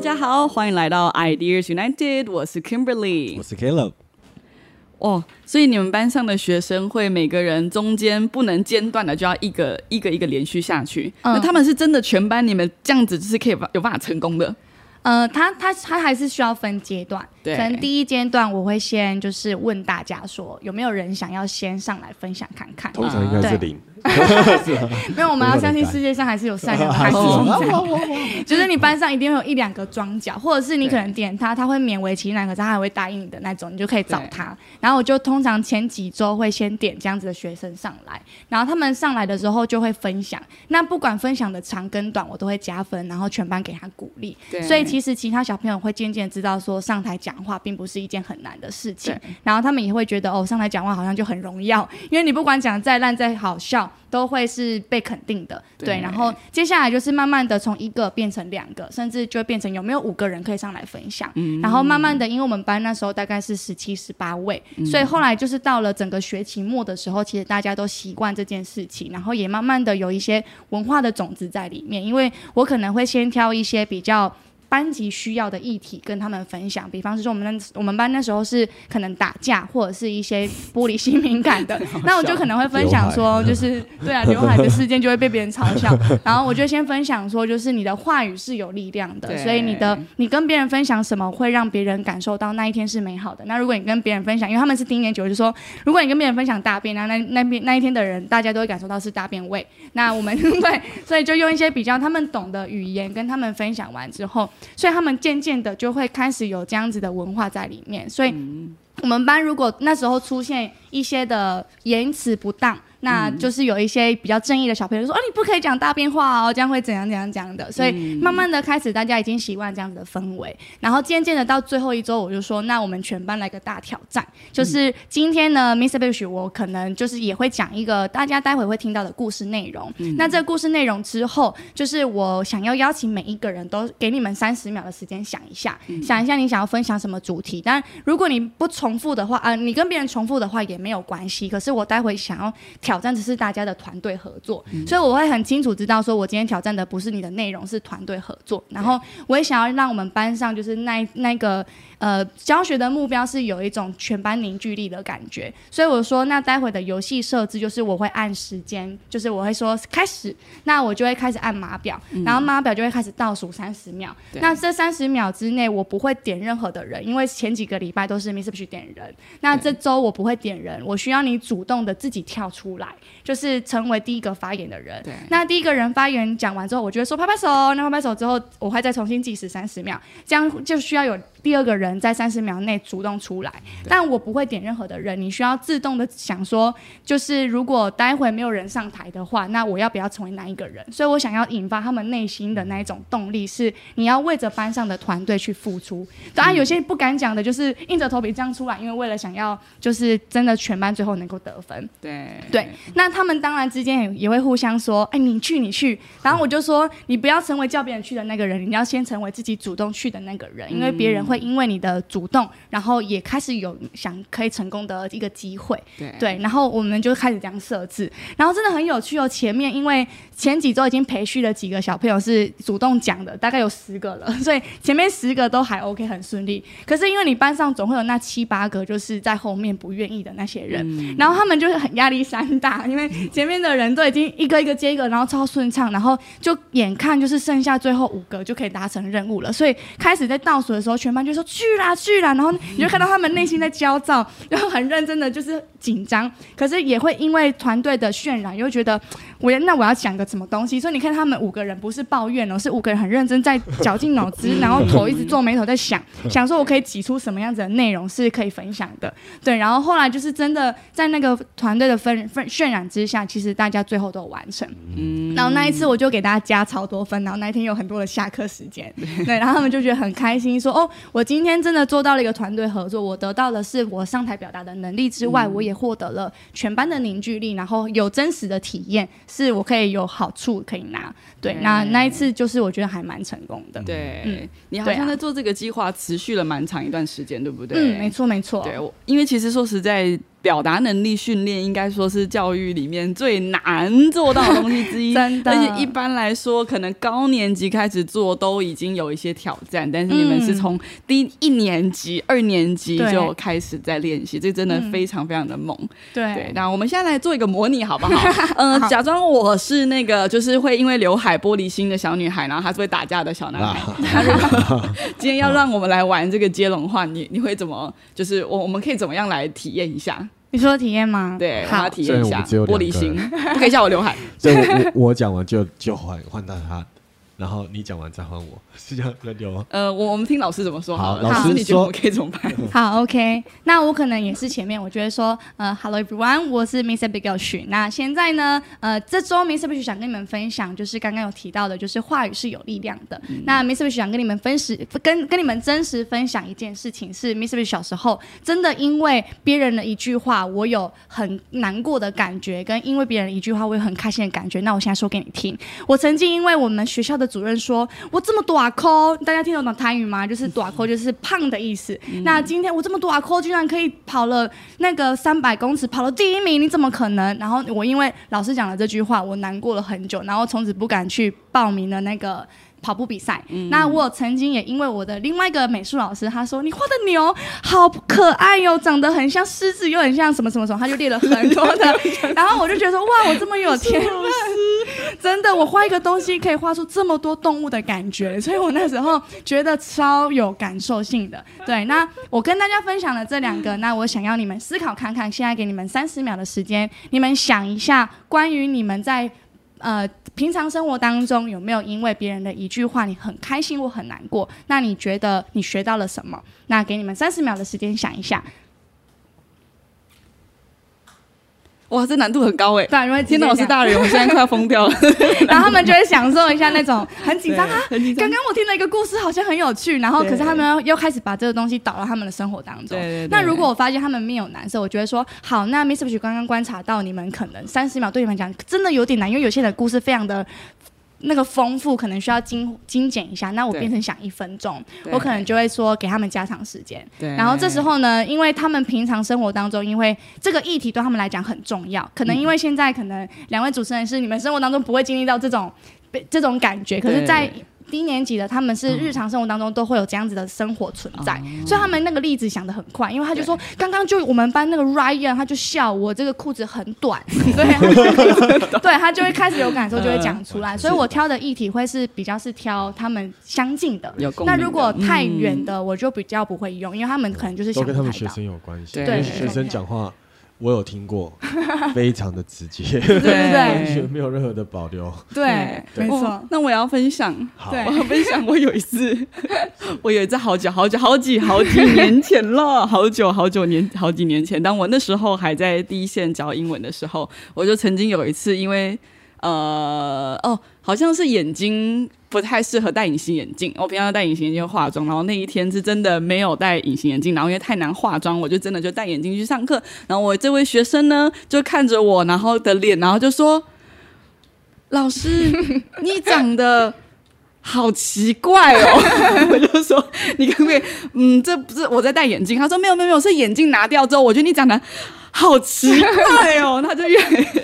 大家好，欢迎来到 Ideas United，我是 Kimberly，我是 Caleb。哦，所以你们班上的学生会每个人中间不能间断的，就要一个一个一个连续下去。那他们是真的全班，你们这样子就是可以有办法成功的？呃，他他他还是需要分阶段，可能第一阶段我会先就是问大家说有没有人想要先上来分享看看，通常应该是零。没有，我们要相信世界上还是有善良的 孩子存在。就是你班上一定会有一两个装脚，或者是你可能点他，他会勉为其难，可是他还会答应你的那种，你就可以找他。然后我就通常前几周会先点这样子的学生上来，然后他们上来的时候就会分享。那不管分享的长跟短，我都会加分，然后全班给他鼓励。所以其实其他小朋友会渐渐知道说上台讲话并不是一件很难的事情，然后他们也会觉得哦，上台讲话好像就很荣耀，因为你不管讲再烂再好笑。都会是被肯定的，对。然后接下来就是慢慢的从一个变成两个，甚至就变成有没有五个人可以上来分享。然后慢慢的，因为我们班那时候大概是十七、十八位，所以后来就是到了整个学期末的时候，其实大家都习惯这件事情，然后也慢慢的有一些文化的种子在里面。因为我可能会先挑一些比较。班级需要的议题跟他们分享，比方是说我们那我们班那时候是可能打架或者是一些玻璃心敏感的，那我就可能会分享说，就是 对啊，刘海的事件就会被别人嘲笑，然后我就先分享说，就是你的话语是有力量的，所以你的你跟别人分享什么会让别人感受到那一天是美好的。那如果你跟别人分享，因为他们是低年级，我就说，如果你跟别人分享大便，那那那边那一天的人大家都会感受到是大便味。那我们对，所以就用一些比较他们懂的语言跟他们分享完之后。所以他们渐渐的就会开始有这样子的文化在里面。所以我们班如果那时候出现一些的言辞不当。那就是有一些比较正义的小朋友说：“哦，你不可以讲大变话哦，这样会怎样怎样讲的。”所以慢慢的开始，大家已经习惯这样子的氛围。然后渐渐的到最后一周，我就说：“那我们全班来个大挑战，就是今天呢，Mr. Bush，我可能就是也会讲一个大家待会会听到的故事内容。那这个故事内容之后，就是我想要邀请每一个人都给你们三十秒的时间想一下，想一下你想要分享什么主题。但如果你不重复的话，啊，你跟别人重复的话也没有关系。可是我待会想要。挑战只是大家的团队合作，所以我会很清楚知道，说我今天挑战的不是你的内容，是团队合作。然后我也想要让我们班上就是那那个。呃，教学的目标是有一种全班凝聚力的感觉，所以我说，那待会的游戏设置就是我会按时间，就是我会说开始，那我就会开始按码表，然后码表就会开始倒数三十秒。那这三十秒之内，我不会点任何的人，因为前几个礼拜都是 Miss 去点人。那这周我不会点人，我需要你主动的自己跳出来，就是成为第一个发言的人。那第一个人发言讲完之后，我就会说拍拍手，那拍拍手之后，我会再重新计时三十秒，这样就需要有。第二个人在三十秒内主动出来，但我不会点任何的人，你需要自动的想说，就是如果待会没有人上台的话，那我要不要成为哪一个人？所以我想要引发他们内心的那一种动力，是你要为着班上的团队去付出。当然，有些不敢讲的，就是硬着头皮这样出来，因为为了想要，就是真的全班最后能够得分。对对，那他们当然之间也也会互相说，哎，你去你去，然后我就说，你不要成为叫别人去的那个人，你要先成为自己主动去的那个人，因为别人。会因为你的主动，然后也开始有想可以成功的一个机会，对，然后我们就开始这样设置，然后真的很有趣哦。前面因为前几周已经培训了几个小朋友是主动讲的，大概有十个了，所以前面十个都还 OK 很顺利。可是因为你班上总会有那七八个就是在后面不愿意的那些人，然后他们就是很压力山大，因为前面的人都已经一个一个接一个，然后超顺畅，然后就眼看就是剩下最后五个就可以达成任务了，所以开始在倒数的时候，全班。就说去啦去啦，然后你就看到他们内心在焦躁，然后很认真的就是紧张，可是也会因为团队的渲染，又觉得我那我要讲个什么东西。所以你看他们五个人不是抱怨哦，是五个人很认真在绞尽脑汁，然后头一直皱眉头在想，想说我可以挤出什么样子的内容是可以分享的。对，然后后来就是真的在那个团队的分分渲染之下，其实大家最后都完成。嗯，然后那一次我就给大家加超多分，然后那一天有很多的下课时间，对，然后他们就觉得很开心，说哦。我今天真的做到了一个团队合作，我得到的是我上台表达的能力之外，我也获得了全班的凝聚力，然后有真实的体验，是我可以有好处可以拿。对，那那一次就是我觉得还蛮成功的。对，嗯，你好像在做这个计划持续了蛮长一段时间，对不对？嗯，没错没错。对，因为其实说实在。表达能力训练应该说是教育里面最难做到的东西之一，真的。而且一般来说，可能高年级开始做都已经有一些挑战，但是你们是从第一年级、二年级就开始在练习，这真的非常非常的猛。对，那我们现在来做一个模拟好不好？嗯，假装我是那个就是会因为刘海玻璃心的小女孩，然后她是会打架的小男孩。今天要让我们来玩这个接龙话，你你会怎么？就是我我们可以怎么样来体验一下？你说体验吗？对，好，体验一下。玻璃心，不可以叫我刘海。所以我我讲完就就换换到他。然后你讲完再换我，是这样轮流吗？呃，我我们听老师怎么说。好，老师你觉得我可以怎么办？好，OK。那我可能也是前面，我觉得说，呃，Hello everyone，我是 Mr. Big Fish。那现在呢，呃，这周 Mr. Big Fish 想跟你们分享，就是刚刚有提到的，就是话语是有力量的。那 Mr. Big Fish 想跟你们分实，跟跟你们真实分享一件事情，是 Mr. Big Fish 小时候真的因为别人的一句话，我有很难过的感觉，跟因为别人一句话，我有很开心的感觉。那我现在说给你听，我曾经因为我们学校的主任说。我这么短扣，大家听得懂台语吗？就是短扣就是胖的意思。那今天我这么短扣，居然可以跑了那个三百公尺，跑了第一名，你怎么可能？然后我因为老师讲了这句话，我难过了很久，然后从此不敢去报名的那个。跑步比赛，那我曾经也因为我的另外一个美术老师，他说你画的牛好可爱哟，长得很像狮子，又很像什么什么什么，他就列了很多的，然后我就觉得哇，我这么有天分，真的，我画一个东西可以画出这么多动物的感觉，所以我那时候觉得超有感受性的。对，那我跟大家分享了这两个，那我想要你们思考看看，现在给你们三十秒的时间，你们想一下关于你们在。呃，平常生活当中有没有因为别人的一句话你很开心或很难过？那你觉得你学到了什么？那给你们三十秒的时间想一下。哇，这难度很高哎！对，因为天哪，我是大人，我现在快要疯掉了。然后他们就会享受一下那种很紧张啊。刚刚我听了一个故事，好像很有趣。然后，可是他们又开始把这个东西导到他们的生活当中。那如果我发现他们面有难色，我觉得说好，那 Miss Fish 刚刚观察到你们可能三十秒对你们讲真的有点难，因为有些人的故事非常的。那个丰富可能需要精精简一下，那我变成想一分钟，我可能就会说给他们加长时间。然后这时候呢，因为他们平常生活当中，因为这个议题对他们来讲很重要，可能因为现在可能两位主持人是你们生活当中不会经历到这种被这种感觉，可是，在低年级的他们是日常生活当中都会有这样子的生活存在，所以他们那个例子想的很快，因为他就说刚刚就我们班那个 Ryan 他就笑我这个裤子很短，对，对他就会开始有感受就会讲出来，所以我挑的议题会是比较是挑他们相近的，那如果太远的我就比较不会用，因为他们可能就是都跟他们学生有关系，对。学生讲话。我有听过，非常的直接，对不对，完全没有任何的保留。对，没错。那我要分享，好，我要分享。我有一次，我有一次好久好久好几好几年前了，好久好久年好几年前，当我那时候还在第一线教英文的时候，我就曾经有一次，因为呃哦，好像是眼睛。不太适合戴隐形眼镜。我平常戴隐形眼镜化妆，然后那一天是真的没有戴隐形眼镜，然后因为太难化妆，我就真的就戴眼镜去上课。然后我这位学生呢，就看着我，然后的脸，然后就说：“老师，你长得好奇怪哦。”我就说：“ 你可不可以？嗯，这不是我在戴眼镜。”他说：“没有没有没有，是眼镜拿掉之后，我觉得你长得。”好奇怪哦，他就越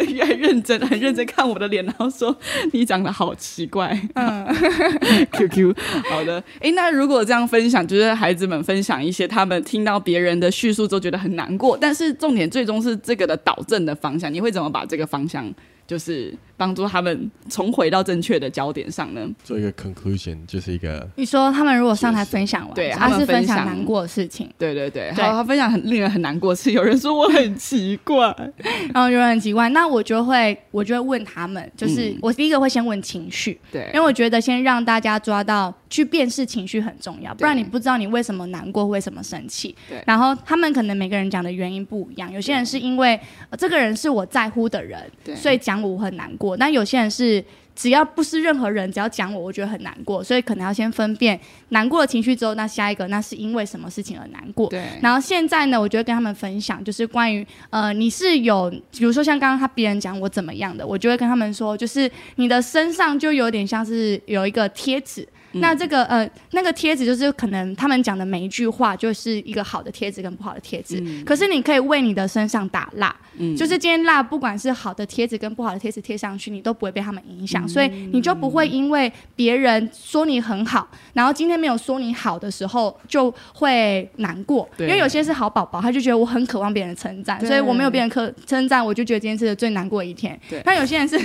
越认真，很认真看我的脸，然后说：“你长得好奇怪。”嗯，Q Q，好的。哎，那如果这样分享，就是孩子们分享一些他们听到别人的叙述之后觉得很难过，但是重点最终是这个的导正的方向，你会怎么把这个方向？就是帮助他们重回到正确的焦点上呢。做一个 conclusion，就是一个。你说他们如果上台分享完，对，他是分享难过的事情。对对对，好，他分享很令人很难过是有人说我很奇怪，然后有人很奇怪，那我就会，我就会问他们，就是我第一个会先问情绪，对，因为我觉得先让大家抓到去辨识情绪很重要，不然你不知道你为什么难过，为什么生气。对，然后他们可能每个人讲的原因不一样，有些人是因为这个人是我在乎的人，所以讲我很难过。但有些人是只要不是任何人，只要讲我，我觉得很难过，所以可能要先分辨难过的情绪之后，那下一个那是因为什么事情而难过。对。然后现在呢，我就会跟他们分享，就是关于呃，你是有，比如说像刚刚他别人讲我怎么样的，我就会跟他们说，就是你的身上就有点像是有一个贴纸。那这个呃那个贴纸就是可能他们讲的每一句话就是一个好的贴纸跟不好的贴纸，可是你可以为你的身上打蜡，就是今天蜡不管是好的贴纸跟不好的贴纸贴上去，你都不会被他们影响，所以你就不会因为别人说你很好，然后今天没有说你好的时候就会难过，因为有些是好宝宝，他就觉得我很渴望别人称赞，所以我没有别人可称赞，我就觉得今天是最难过的一天。但有些人是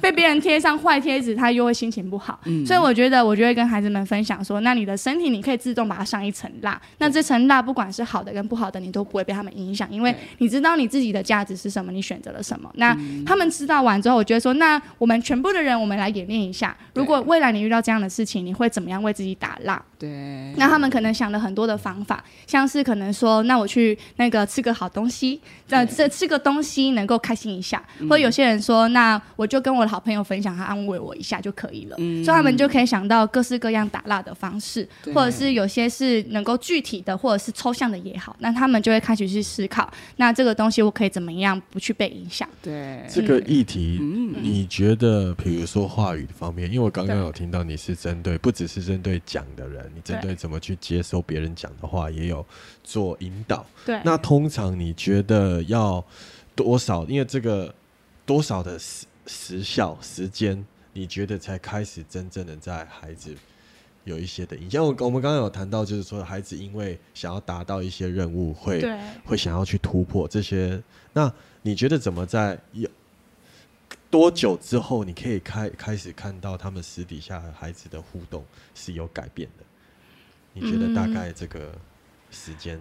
被别人贴上坏贴纸，他又会心情不好，所以我觉得我就会跟孩子们分享说，那你的身体你可以自动把它上一层蜡，那这层蜡不管是好的跟不好的，你都不会被他们影响，因为你知道你自己的价值是什么，你选择了什么。那他们知道完之后，我觉得说，那我们全部的人，我们来演练一下，如果未来你遇到这样的事情，你会怎么样为自己打蜡？对，那他们可能想了很多的方法，像是可能说，那我去那个吃个好东西，呃，这吃个东西能够开心一下，或者有些人说，那我就跟我的好朋友分享，他安慰我一下就可以了。所以他们就可以想到各式各样打蜡的方式，或者是有些是能够具体的，或者是抽象的也好，那他们就会开始去思考，那这个东西我可以怎么样不去被影响？对，这个议题，你觉得，比如说话语方面，因为我刚刚有听到你是针对，不只是针对讲的人。你针对怎么去接收别人讲的话，也有做引导。对，那通常你觉得要多少？因为这个多少的时时效时间，你觉得才开始真正的在孩子有一些的影响？我我们刚刚有谈到，就是说孩子因为想要达到一些任务，会会想要去突破这些。那你觉得怎么在有多久之后，你可以开开始看到他们私底下和孩子的互动是有改变的？你觉得大概这个时间？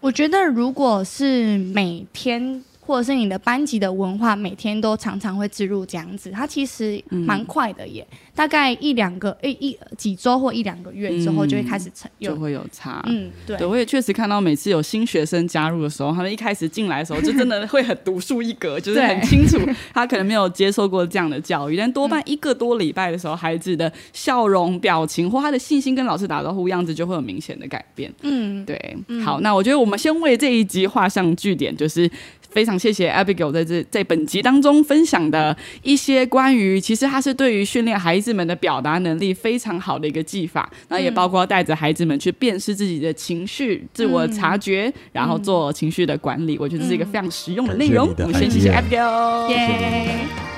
我觉得如果是每天。或者是你的班级的文化，每天都常常会植入这样子，它其实蛮快的耶，大概一两个诶一几周或一两个月之后就会开始成，就会有差。嗯，对，我也确实看到每次有新学生加入的时候，他们一开始进来的时候就真的会很独树一格，就是很清楚他可能没有接受过这样的教育，但多半一个多礼拜的时候，孩子的笑容、表情或他的信心跟老师打招呼样子就会有明显的改变。嗯，对。好，那我觉得我们先为这一集画上句点，就是。非常谢谢 Abigail 在这在本集当中分享的一些关于，其实他是对于训练孩子们的表达能力非常好的一个技法，那也包括带着孩子们去辨识自己的情绪、自我察觉，然后做情绪的管理。我觉得是一个非常实用的内容。我们先谢谢 Abigail。